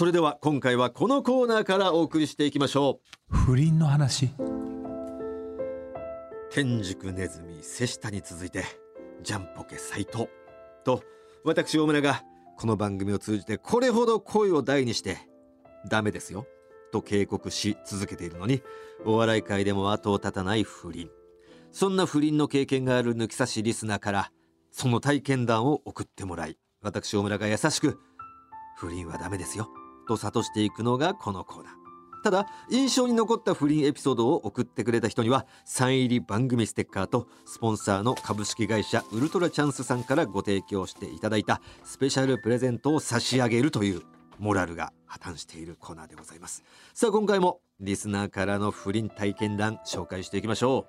それでは今回はこのコーナーからお送りしていきましょう。不倫の話。天竺ネズミ瀬下に続いてジャンポケ斎藤と私大村がこの番組を通じてこれほど声を大にしてダメですよと警告し続けているのにお笑い界でも後を絶たない不倫。そんな不倫の経験がある抜き差しリスナーからその体験談を送ってもらい私大村が優しく不倫はダメですよと諭していくのがこのコーナー。ただ印象に残った不倫エピソードを送ってくれた人にはサイン入り番組ステッカーとスポンサーの株式会社ウルトラチャンスさんからご提供していただいたスペシャルプレゼントを差し上げるというモラルが破綻しているコーナーでございます。さあ今回もリスナーからの不倫体験談紹介していきましょ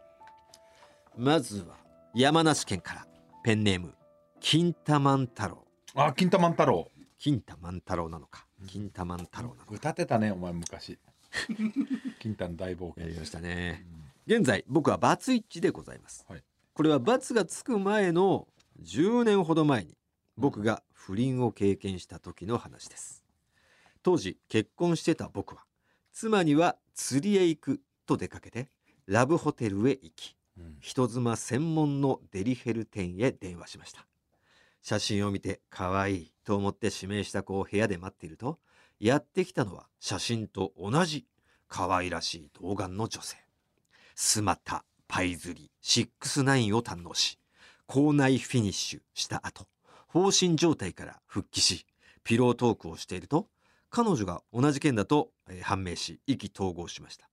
う。まずは山梨県から。ペンネーム金玉太郎。あ金玉太郎。金玉太郎なのか金玉太郎なの。か歌ってたねお前昔。金玉大冒険。やりましたね、現在僕はバツイチでございます、はい。これはバツがつく前の10年ほど前に僕が不倫を経験した時の話です。当時結婚してた僕は妻には釣りへ行くと出かけてラブホテルへ行きうん。人妻専門のデリヘル店へ電話しました。写真を見て可愛いと思って指名した子を部屋で待っているとやってきたのは写真と同じ可愛らしい童顔の女性。スマタパイズリ69を堪能し校内フィニッシュした後放心状態から復帰しピロートークをしていると彼女が同じ県だと、えー判明し意気投合しました。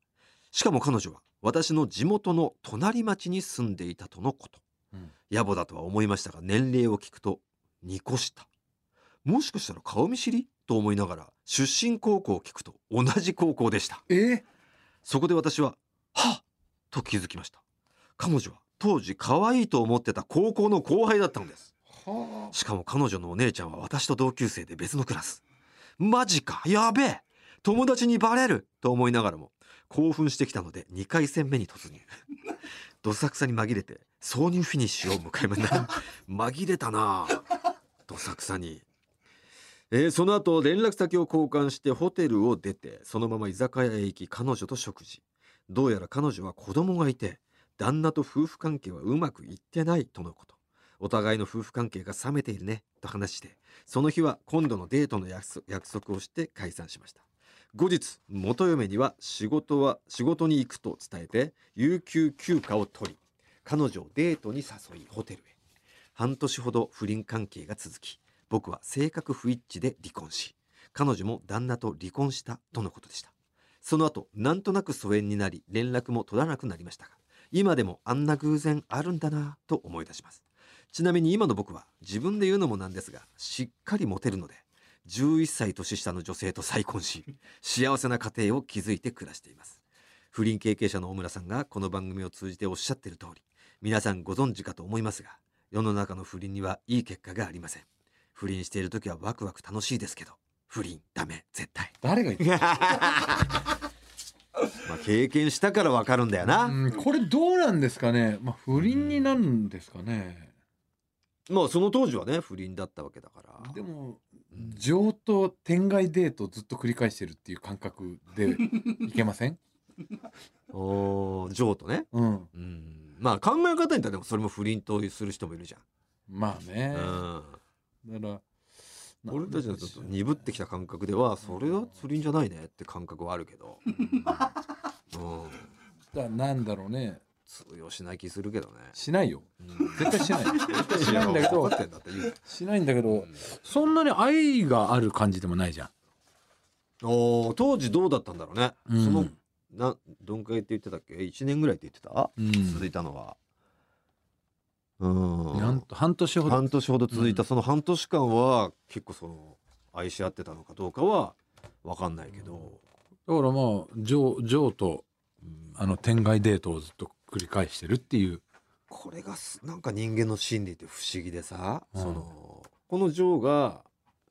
しかも彼女は私の地元の隣町に住んでいたとのこと。うん。野暮だとは思いましたが年齢を聞くと2個下もしかしたら顔見知りと思いながら出身高校を聞くと同じ高校でした。え？そこで私ははっ！と気づきました。彼女は当時可愛いと思ってた高校の後輩だったのです。はしかも彼女のお姉ちゃんは私と同級生で別のクラス。マジか？やべえ！友達にバレると思いながらも興奮してきたので2回戦目に突入。どさくさに紛れて挿入フィニッシュを迎えました。紛れたなあどさくさに、えーその後連絡先を交換してホテルを出てそのまま居酒屋へ行き彼女と食事。どうやら彼女は子供がいて旦那と夫婦関係はうまくいってないとのこと。お互いの夫婦関係が冷めているねと話してその日は今度のデートの約束約束をして解散しました。後日元嫁には仕事は仕事に行くと伝えて有給休暇を取り彼女をデートに誘いホテルへ。半年ほど不倫関係が続き僕は性格不一致で離婚し彼女も旦那と離婚したとのことでした。その後なんとなく疎遠になり連絡も取らなくなりましたが今でもあんな偶然あるんだなと思い出します。ちなみに今の僕は自分で言うのもなんですがしっかりモテるので11歳年下の女性と再婚し幸せな家庭を築いて暮らしています。不倫経験者の大村さんがこの番組を通じておっしゃっている通り皆さんご存知かと思いますが世の中の不倫にはいい結果がありません。不倫している時はワクワク楽しいですけど不倫ダメ絶対。誰が言って まあ経験したからわかるんだよな、うんこれどうなんですかね？まあ不倫になるんですかね？まあその当時はね不倫だったわけだから。でもうん。情と天外デートをずっと繰り返してるっていう感覚でいけません？おージョーとね。うん。うん。まあ考え方によってはでもそれも不倫とする人もいるじまあね。ゃん、だからうん、俺たちのちょっと鈍ってきた感覚ではそれは不倫じゃないねって感覚はあるけど、うん、だなんだろうね。通用しない気するけどね、しないよ。うん、絶対しない。絶 対しないんだけどしないんだけどそんなに愛がある感じでもないじゃん。おー当時どうだったんだろうね、うん。そのなどんくらいって言ってたっけ？1年ぐらいって言ってた、うん。続いたのはうん。なんと半年ほど。半年ほど続いたその半年間は結構その愛し合ってたのかどうかは分かんないけど、だからまあジョージョーとうん。あの天外デートをずっと繰り返してるっていう。これがすなんか人間の心理って不思議でさ、うん。そのこのジョーが、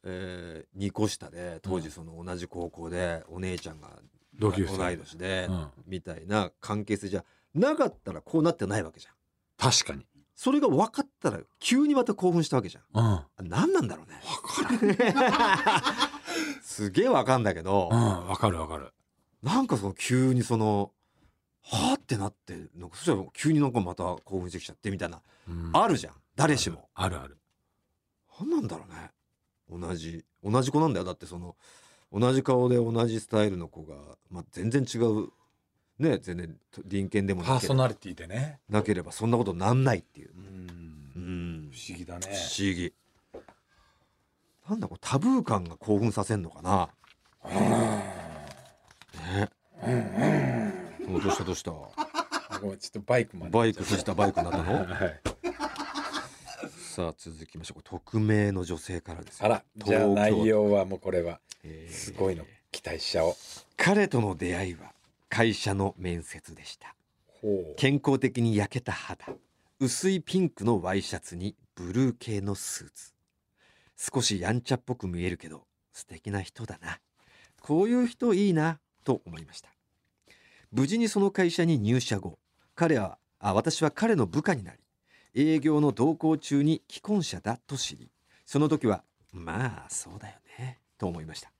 えー、2個下で当時その同じ高校でお姉ちゃんが同級生。同い年で、うん。みたいな関係性じゃなかったらこうなってないわけじゃん。確かにそれが分かったら急にまた興奮したわけじゃん。うん。あ何なんだろうね。すげえわかんだけど、うんわかるわかる。なんかその急にそのはあってなってなんかそしたら急になんかまた興奮してきちゃってみたいな、うん。あるじゃん。誰しも。あるある。何なんだろうね。同じ同じ子なんだよ。だってその同じ顔で同じスタイルの子が、まあ、全然違うね全然隣県でもパーソナリティでね。なければそんなことなんないっていう、うん。うん、不思議だね。不思議。なんだこれタブー感が興奮させんのかな。ね。おどうしたどうした？あごめんちょっとバイクまで。バイク藤田バイクになったの？はい。さあ続きましょう。匿名の女性からですあらじゃあ内容はもうこれは。えー。すごいの期待しちゃおう。彼との出会いは会社の面接でした。健康的に焼けた肌。薄いピンクのワイシャツにブルー系のスーツ。少しやんちゃっぽく見えるけど素敵な人だな。こういう人いいなと思いました。無事にその会社に入社後彼はあ私は彼の部下になり営業の同行中に既婚者だと知りその時はまあそうだよねと思いました。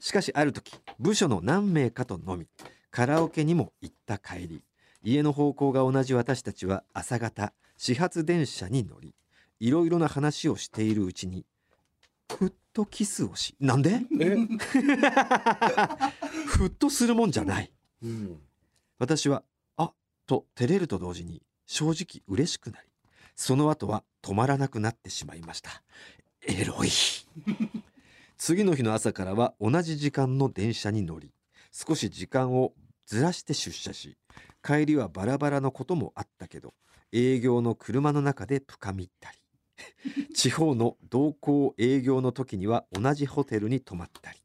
しかしある時部署の何名かと飲みカラオケにも行った帰り家の方向が同じ私たちは朝方始発電車に乗りいろいろな話をしているうちにふっとキスをしなんで？え、ふっとするもんじゃない。うん、私はあと照れると同時に正直嬉しくなりその後は止まらなくなってしまいました。エロい。次の日の朝からは同じ時間の電車に乗り少し時間をずらして出社し帰りはバラバラのこともあったけど営業の車の中で深みったり地方の同行営業の時には同じホテルに泊まったり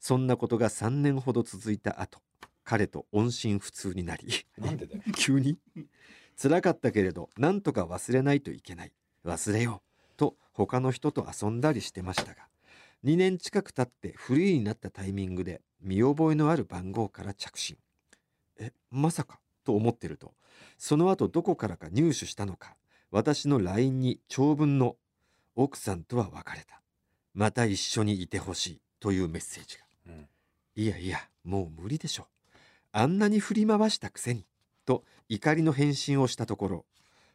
そんなことが3年ほど続いた後彼と音信不通になりなんでだよ。急に？辛かったけれどなんとか忘れないといけない。忘れよう。と他の人と遊んだりしてましたが2年近く経ってフリーになったタイミングで見覚えのある番号から着信えまさか？と思ってると。その後どこからか入手したのか。私の LINE に長文の「奥さんとは別れた。また一緒にいてほしい」というメッセージが。うん。いやいやもう無理でしょ。あんなに振り回したくせに。と怒りの返信をしたところ。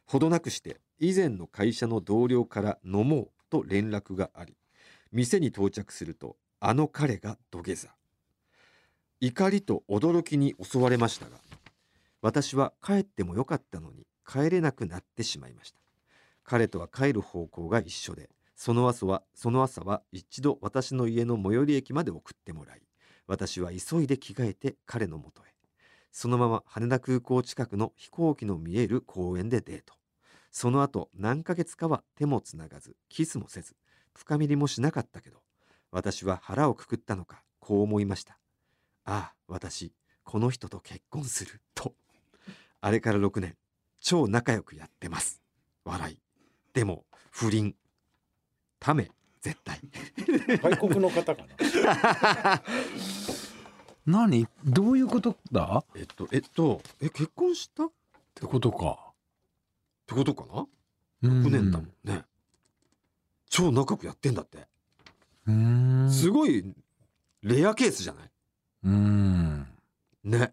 ほどなくして以前の会社の同僚から飲もうと連絡があり店に到着するとあの彼が土下座怒りと驚きに襲われましたが私は帰ってもよかったのに帰れなくなってしまいました。彼とは帰る方向が一緒でその朝はその朝は一度私の家の最寄り駅まで送ってもらい私は急いで着替えて彼のもとへ。そのまま羽田空港近くの飛行機の見える公園でデート。その後何ヶ月かは手もつながずキスもせず深みりもしなかったけど私は腹をくくったのかこう思いました。ああ私この人と結婚すると。あれから6年超仲良くやってます。笑い。でも不倫。ため絶対。外国の方かな。何？どういうことだ？っえっとえっとえ結婚した？ってことか。ことかな？6 6年だもんね、超仲良くやってんだって、うん。すごいレアケースじゃない？うん。ね。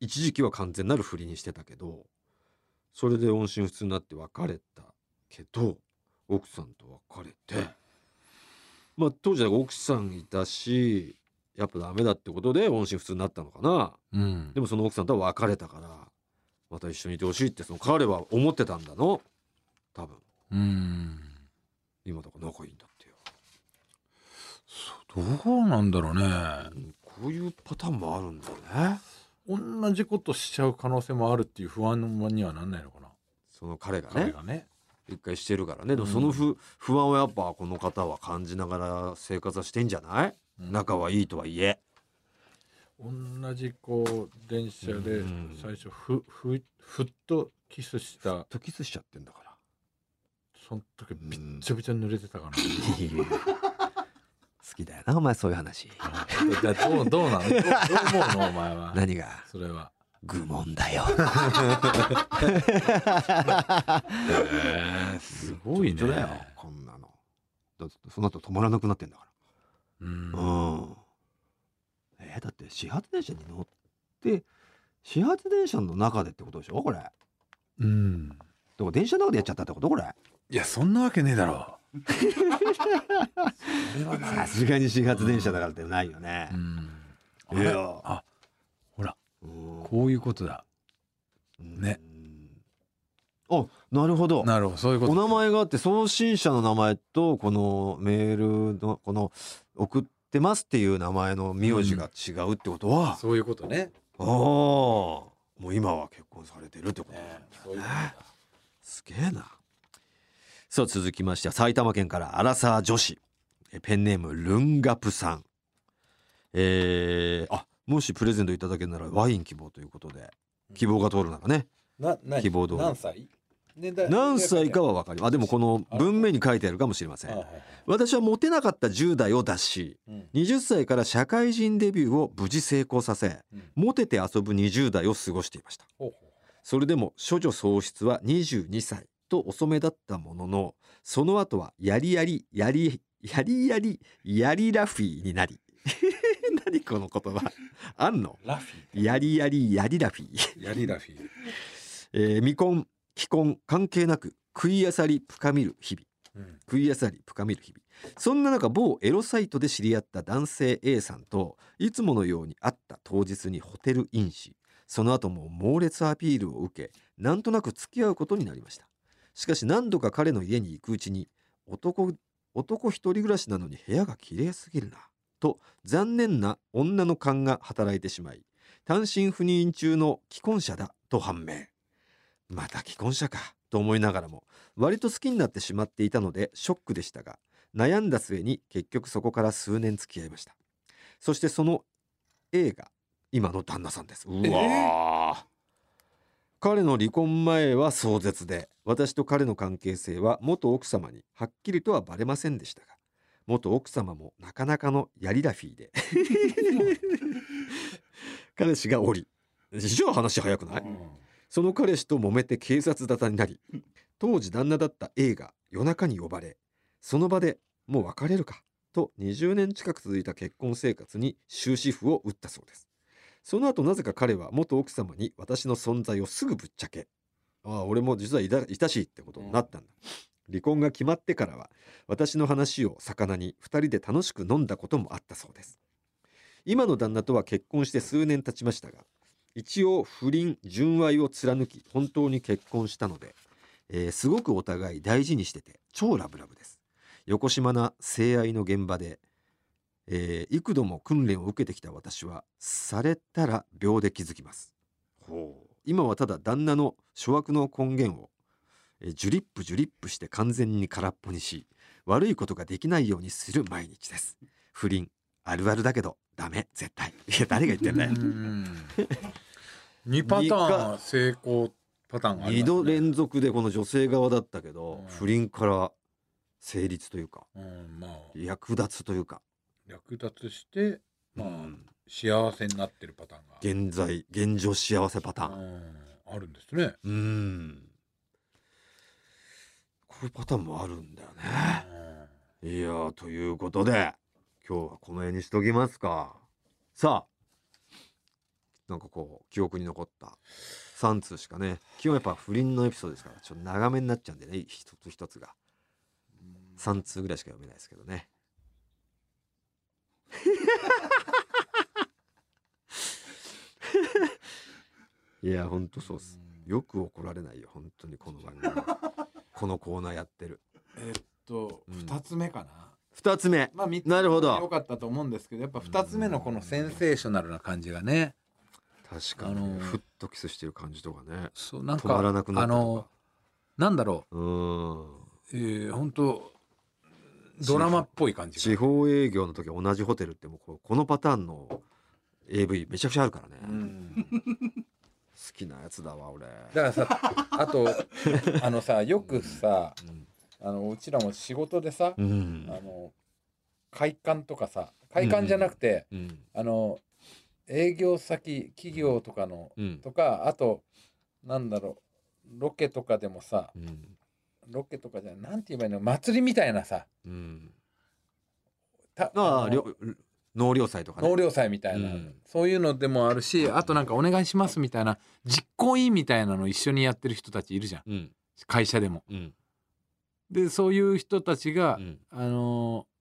一時期は完全なる不倫にしてたけどそれで音信不通になって別れたけど奥さんと別れて。まあ当時は奥さんいたしやっぱダメだってことで音信不通になったのかな。うん。でもその奥さんとは別れたからまた一緒にいてほしいってその彼は思ってたんだの。多分。うん。今だから仲いいんだどうなんだろうね。うんこういうパターンもあるんだね。同じことしちゃう可能性もあるっていう不安にはなんないのかな。その彼がね。彼がね。一回してるからね。でもうん。その不,、不安をやっぱこの方は感じながら生活はしてんじゃない、仲はいいとはいえ。同じこう電車でうん。最初ふふふっとキスした。とキスしちゃってんだから。その時びっちゃびちゃ濡れてたかな 好きだよなお前そういう話。だだどうどうなの？どうどう思うの？お前は。何が？それは。愚問だよ。すごいね。よこんなの。だってその後止まらなくなってんだかうん。らうって始発電車に乗って始発電車の中でってことでしょこれ。だかうん。ら電車の中でやっちゃったってことこれ。いやそんなわけねえだろさすがに始発電車だからってないよね。う、ん。あいや。れあほら。うんこういうことだ。ね。あなるほど。なるほど。そういうこと。お名前があって送信者の名前とこのメールのこの送ってますっていう名前の名字が違うってことは、そういうことね。ああ。もう今は結婚されてるってことなんだよねそういうことだ。すげえなさあ続きましては埼玉県からアラサー女子。えペンネームルンガプさん。えー、あもしプレゼントいただけるならワイン希望ということで。希望が通るならね。希望通り何歳？年代何歳かは分かります。あでもこの文面に書いてあるかもしれません。私はモテなかった10代を脱しうん。20歳から社会人デビューを無事成功させうん。モテて遊ぶ20代を過ごしていました。それでも処女喪失は22歳と遅めだったもののその後はやりやりやりやりやりやりラフィーになり。何この言葉。あんの？うラフィやりやりやりラフィー、ーやりラフィー。えー未婚既婚関係なく食いあさり深みる日々。うん。食いあさり深みる日々。そんな中某エロサイトで知り合った男性 A さんといつものように会った当日にホテルインしその後も猛烈アピールを受けなんとなく付き合うことになりましたしかし何度か彼の家に行くうちに男男一人暮らしなのに部屋が綺麗すぎるなと残念な女の勘が働いてしまい単身赴任中の既婚者だと判明。また既婚者かと思いながらも割と好きになってしまっていたのでショックでしたが悩んだ末に結局そこから数年付き合いました。そしてその A が今の旦那さんです。うわ彼の離婚前は壮絶で私と彼の関係性は元奥様にはっきりとはバレませんでしたが元奥様もなかなかのやりラフィーで 彼氏がおりじゃあ話早くない？その彼氏と揉めて警察沙汰になり当時旦那だった A が夜中に呼ばれその場でもう別れるかと20年近く続いた結婚生活に終止符を打ったそうですその後なぜか彼は元奥様に私の存在をすぐぶっちゃけああ俺も実はいたしいってことになったんだ、離婚が決まってからは私の話を魚に2人で楽しく飲んだこともあったそうです。今の旦那とは結婚して数年経ちましたが一応不倫純愛を貫き本当に結婚したので、えーすごくお互い大事にしてて超ラブラブです。横島な性愛の現場で、えー幾度も訓練を受けてきた私はされたら秒で気づきます。ほう。今はただ旦那の諸悪の根源を、えージュリップジュリップして完全に空っぽにし悪いことができないようにする毎日です。不倫あるあるだけどダメ絶対。いや誰が言ってんだよ。2パターン成功パターンがね度連続でこの女性側だったけど、うん不倫から成立というかうんまあ略奪というか、略奪してまあうん。幸せになってるパターンが。現在現状幸せパターン。うん。あるんですね。うん。こういうパターンもあるんだよね。いやーということで今日はこの辺にしときますか。さあなんかこう記憶に残った3通しかね。基本やっぱ不倫のエピソードですからちょっと長めになっちゃうんでね一つ一つが。3通ぐらいしか読めないですけどねいやほんとそうっす。よく怒られないよ本当にこの番組。は このコーナーやってる。えっとうん。2つ目かな。2つ目。まあ3つなるほど。良かったと思うんですけどやっぱ2つ目のこのセンセーショナルな感じがね。確かに、あのーふっとキスしてる感じとかね。そうなん止まらかなくなっあのかなんだろう。ーん。うえー本当ドラマっぽい感じが。地方営業の時同じホテルってもうこうこのパターンの AV めちゃくちゃあるからね、うん好きなやつだわ俺。だからさ あとあのさよくさうんあのうちらも仕事でさ、うん。あの会館とかさ会館じゃなくて、うんあの営業先企業とかのうん。とかあとなんだろうロケとかでもさうん。ロケとかじゃなんて言えばいいの祭りみたいなさ。うん。たああ納涼祭とかね。納涼祭みたいな、うん。そういうのでもあるしあとなんかお願いしますみたいな実行委員みたいなの一緒にやってる人たちいるじゃん。うん。会社でも。うん。でそういう人たちが、うん。あのー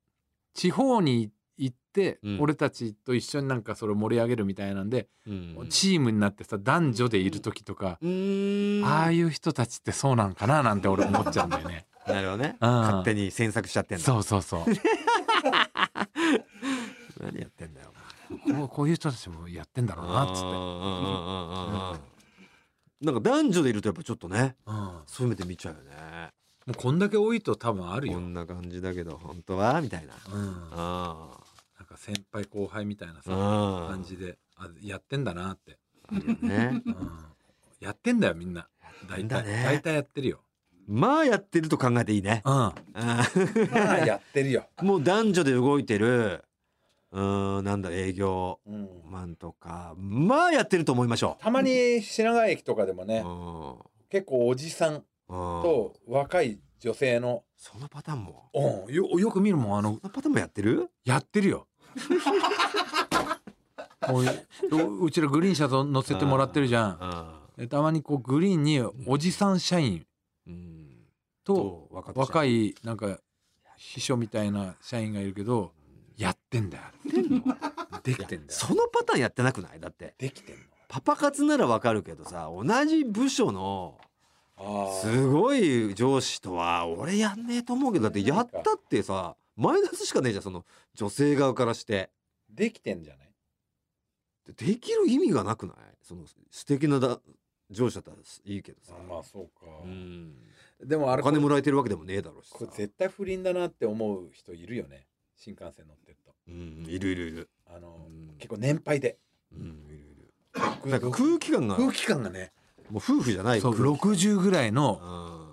地方に行って、うん。俺たちと一緒になんかそれを盛り上げるみたいなんで、うんチームになってさ男女でいる時とか、うーん。ああいう人たちってそうなんかななんて俺思っちゃうんだよね。なるほどね。うん。勝手に詮索しちゃってんだ。そうそうそう何やってんだよこうこういう人たちもやってんだろうなっつって。うんうんうんうんうんなんか男女でいるとやっぱちょっとねうん。もそういう目で見ちゃうよね。うこんだけ多いと多分あるよ。うんこんな感じだけど本当は？みたいな。あなんか先輩後輩みたいなさあ感じであやってんだなって、ね。うん。やってんだよみんな。大体、大体やってるよ、まあやってると考えていいね。うん、あまあやってるよ、ー もう男女で動いてるうーんなんだ営業うん、マンとか。まあやってると思いましょたまに品川駅とかでもう、ねうん。結構おじさんうん。と若い女性の、そのパターンも？うん、よよく見るもんあのそのパターンもやってる？やってるよ。こういううちらグリーン車と乗せてもらってるじゃん。たまにこうグリーンにおじさん社員うん。と若いなんか秘書みたいな社員がいるけどやってんだよ。できてんだよ。そのパターンやってなくない？だって。できてんの。パパ活ならわかるけどさ同じ部署のあすごい上司とは俺やんねえと思うけどだってやったってさマイナスしかねえじゃんその女性側からして。できてんじゃない？できる意味がなくない？その素敵なだ上司だったらいいけどさ、まあそうか。うん、でもあれお金もらえてるわけでもねえだろうしさ。これ絶対不倫だなって思う人いるよね新幹線乗ってると。うんいるいるいる、あの、うん。結構年配で。うん、いるいる。なんか空気感が。も空気感がね。う夫婦じゃない。そう空気。60ぐらいの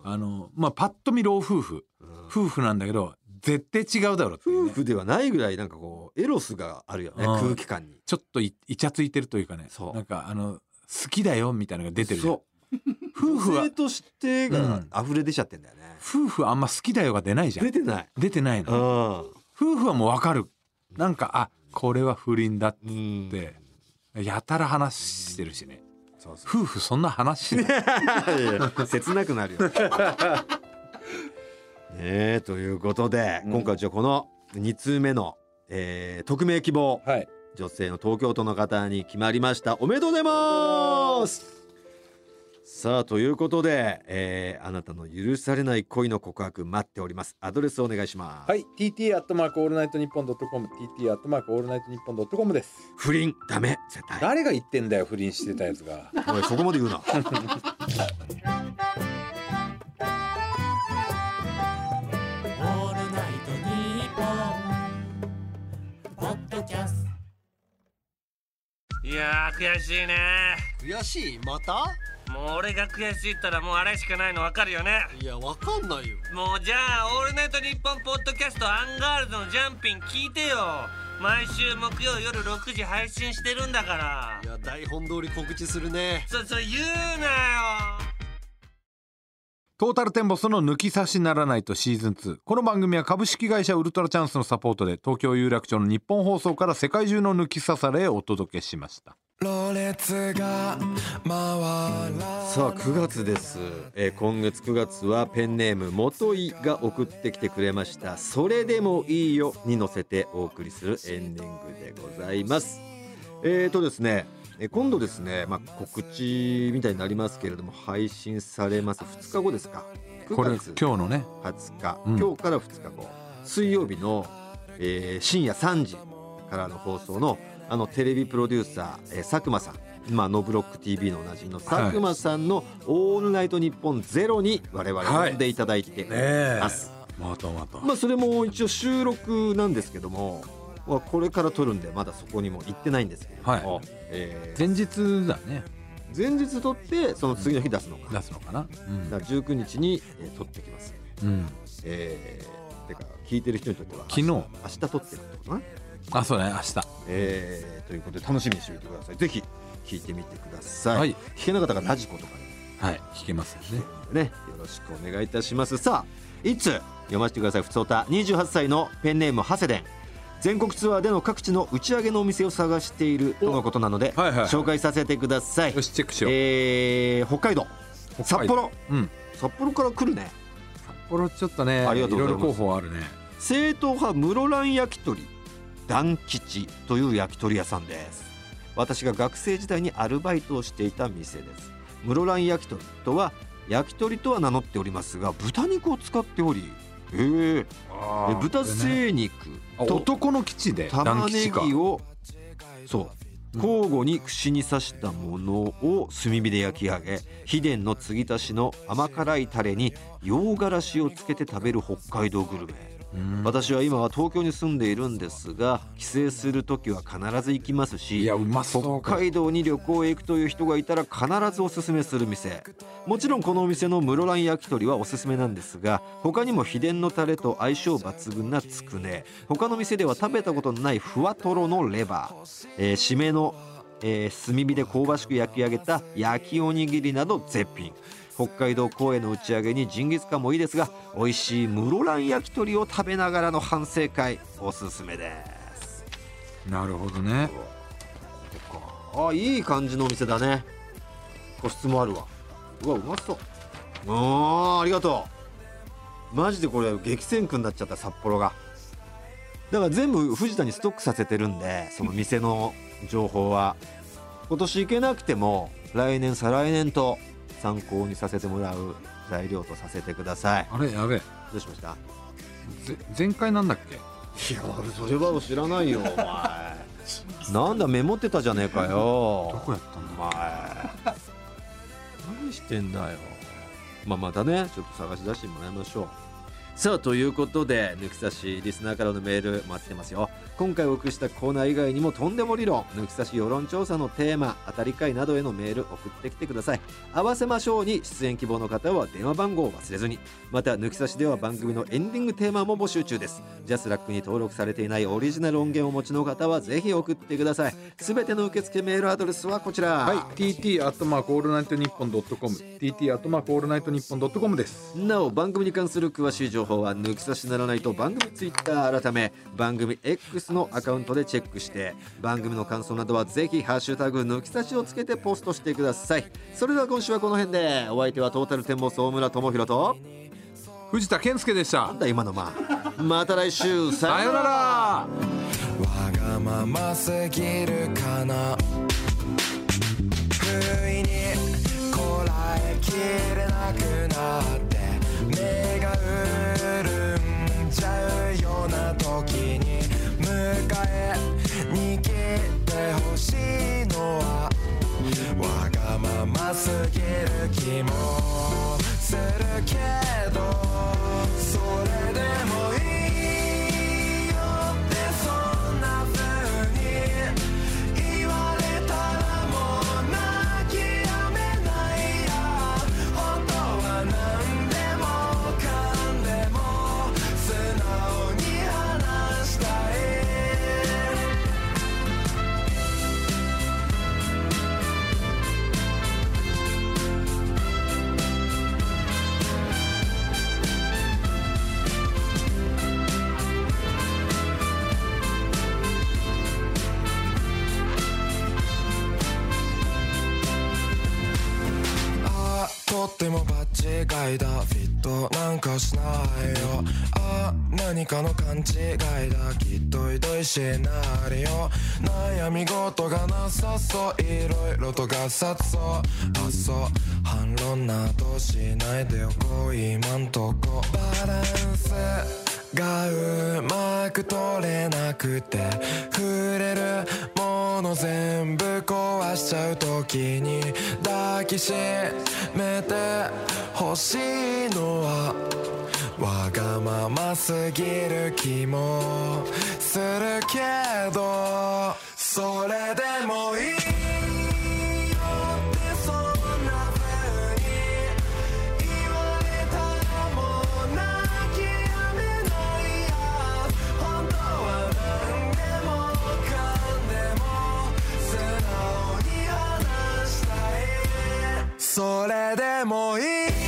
うん。あのまあパッと見老夫婦。うん。夫婦なんだけど絶対違うだろうね。夫婦ではないぐらいなんかこうエロスがあるよねうん。空気感に。ちょっといイチャついてるというかね。そう。なんかあの好きだよみたいなのが出てるそう。夫婦は女性としてが溢れ出ちゃってんだよね、夫婦あんま好きだよが出ないじゃん。出てない。出てないの夫婦はもう分かる。なんかあこれは不倫だって。やたら話してるしね。夫婦そんな話しない。切なくなるよ。ねえということで、うん。今回じゃあこの2通目の、えー匿名希望。はい。女性の東京都の方に決まりました。おめでとうございますさあということで、えーあなたの許されない恋の告白待っております。アドレスお願いします、はい TT アットマークオールナイトニッポンドットコム TT アットマークオールナイトニッポンドットコムです。不倫ダメ絶対。誰が言ってんだよ不倫してたやつが。おいそこまで言うな。オールナイトニッポン」ポッドキャスト。いやー悔しいね。悔しい？また？もう俺が悔しいったらもうあれしかないの分かるよね。いやわかんないよ。もうじゃあ「オールナイトニッポン」ポッドキャストアンガールズのジャンピン聞いてよ。毎週木曜夜6時配信してるんだから。いや台本通り告知するね。そそれ言うなよ。トータルテンボスの抜き差しならないとシーズン2この番組は株式会社ウルトラチャンスのサポートで東京有楽町の日本放送から世界中の抜き差されへお届けしましたさあ9月です、えー今月9月はペンネーム元井が送ってきてくれました「それでもいいよ」に乗せてお送りするエンディングでございます。えーとですねえー今度ですね、まあ、告知みたいになりますけれども配信されます。2日後ですか。これ9月今日のね。20日、うん。今日から2日後。水曜日の、えー深夜3時からの放送のあのテレビプロデューサー、えー佐久間さん。まあノブロック TV のおなじみの佐久間さんの「オールナイトニッポンゼロに我々呼んでいただいてえ。ます、またまた。まあそれも一応収録なんですけども、まあ、これから撮るんでまだそこにも行ってないんですけれども、はい。えー前日だね。前日撮ってその次の日出すのか,、出すのかな。うん。だから19日に、えー撮ってきます。うん。えー、てか聞いてる人にとっては昨日。明日撮ってるってことかなあそうだね明日。えー、ということで楽しみにしておいてください。ぜひ聞いてみてください、はい。聞けなかったらラジコとかはい聞けますよね。でね。よろしくお願いいたします。さあいつ読ませてください。ふつおた28歳のペンネームハセデン。全国ツアーでの各地の打ち上げのお店を探しているとのことなので、はいはい紹介させてください。よしチェックしよう、えー北海道。札幌。うん。札幌から来るね。札幌ちょっとねありがとうございます。ろいろ候補あるね。正統派室蘭焼き鳥団吉という焼き鳥屋さんです。私が学生時代にアルバイトをしていた店です。室蘭焼き鳥とは焼き鳥とは名乗っておりますが豚肉を使っておりえ。ー、え豚精肉あと男の基地で玉ねぎをそう交互に串に刺したものを炭火で焼き上げ秘伝の継ぎ足しの甘辛いタレに洋辛子をつけて食べる北海道グルメ。うん私は今は東京に住んでいるんですが帰省する時は必ず行きますいしやうまそう。北海道に旅行へ行くという人がいたら必ずおすすめする店。もちろんこのお店の室蘭焼き鳥はおすすめなんですが他にも秘伝のタレと相性抜群なつくね。他の店では食べたことのないふわとろのレバー、えー締めの、えー炭火で香ばしく焼き上げた焼きおにぎりなど絶品北海道公園の打ち上げにジンギスカンもいいですが美味しい室蘭焼き鳥を食べながらの反省会おすすめです。なるほどね。あいい感じのお店だね。個室もあるわ。うわうまそう。あーありがとう。マジでこれ激戦区になっちゃった札幌が。だから全部藤田にストックさせてるんでその店の情報は。今年行けなくても来年再来年と参考にさせてもらう材料とさせてください。あれやべえ。どうしました？ぜ前回なんだっけ？いや俺それは知らないよお前。なんだメモってたじゃねえかよ。どこやったんだ？お前。何してんだよ。まあまたねちょっと探し出してもらいましょう。さあということで抜き差しリスナーからのメール待ってますよ今回お送りしたコーナー以外にもとんでも理論抜き差し世論調査のテーマ当たり会などへのメール送ってきてください。合わせましょうに出演希望の方は電話番号を忘れずに。また抜き差しでは番組のエンディングテーマも募集中です。ジャスラックに登録されていないオリジナル音源をお持ちの方はぜひ送ってください。すべての受付メールアドレスはこちら。はい TT アットマークオールナイトニッポンドットコム TT アットマークオールナイトニッポンドットコムです。なお番組に関する詳しい情報は抜き差しならないと番組ツイッター改め番組 X のアカウントでチェックして番組の感想などはぜひハッシュタグ抜き差しをつけてポストしてください。それでは今週はこの辺でお相手はトータルテンボス大村智広と藤田健介でした。なんだ今のまあ。また来週ささよなら。わがまますぎるかな。不意にこらえきれなくなって目が潤んじゃうような時に逃げてほしいのは。わがまますぎる気もするけど。かの勘違いだきっとひどいシナリオ。悩み事がなさそう。いろいろとガサツそうあそう。反論などしないでおこう今んとこ。バランスがうまく取れなくて触れるもの全部壊しちゃう時に抱きしめて欲しいのはわがまますぎる気もするけどそれでもいい。よってそんな風に言われたらもう泣きやめないや本当は何でもかんでも素直に話したいそれでもいい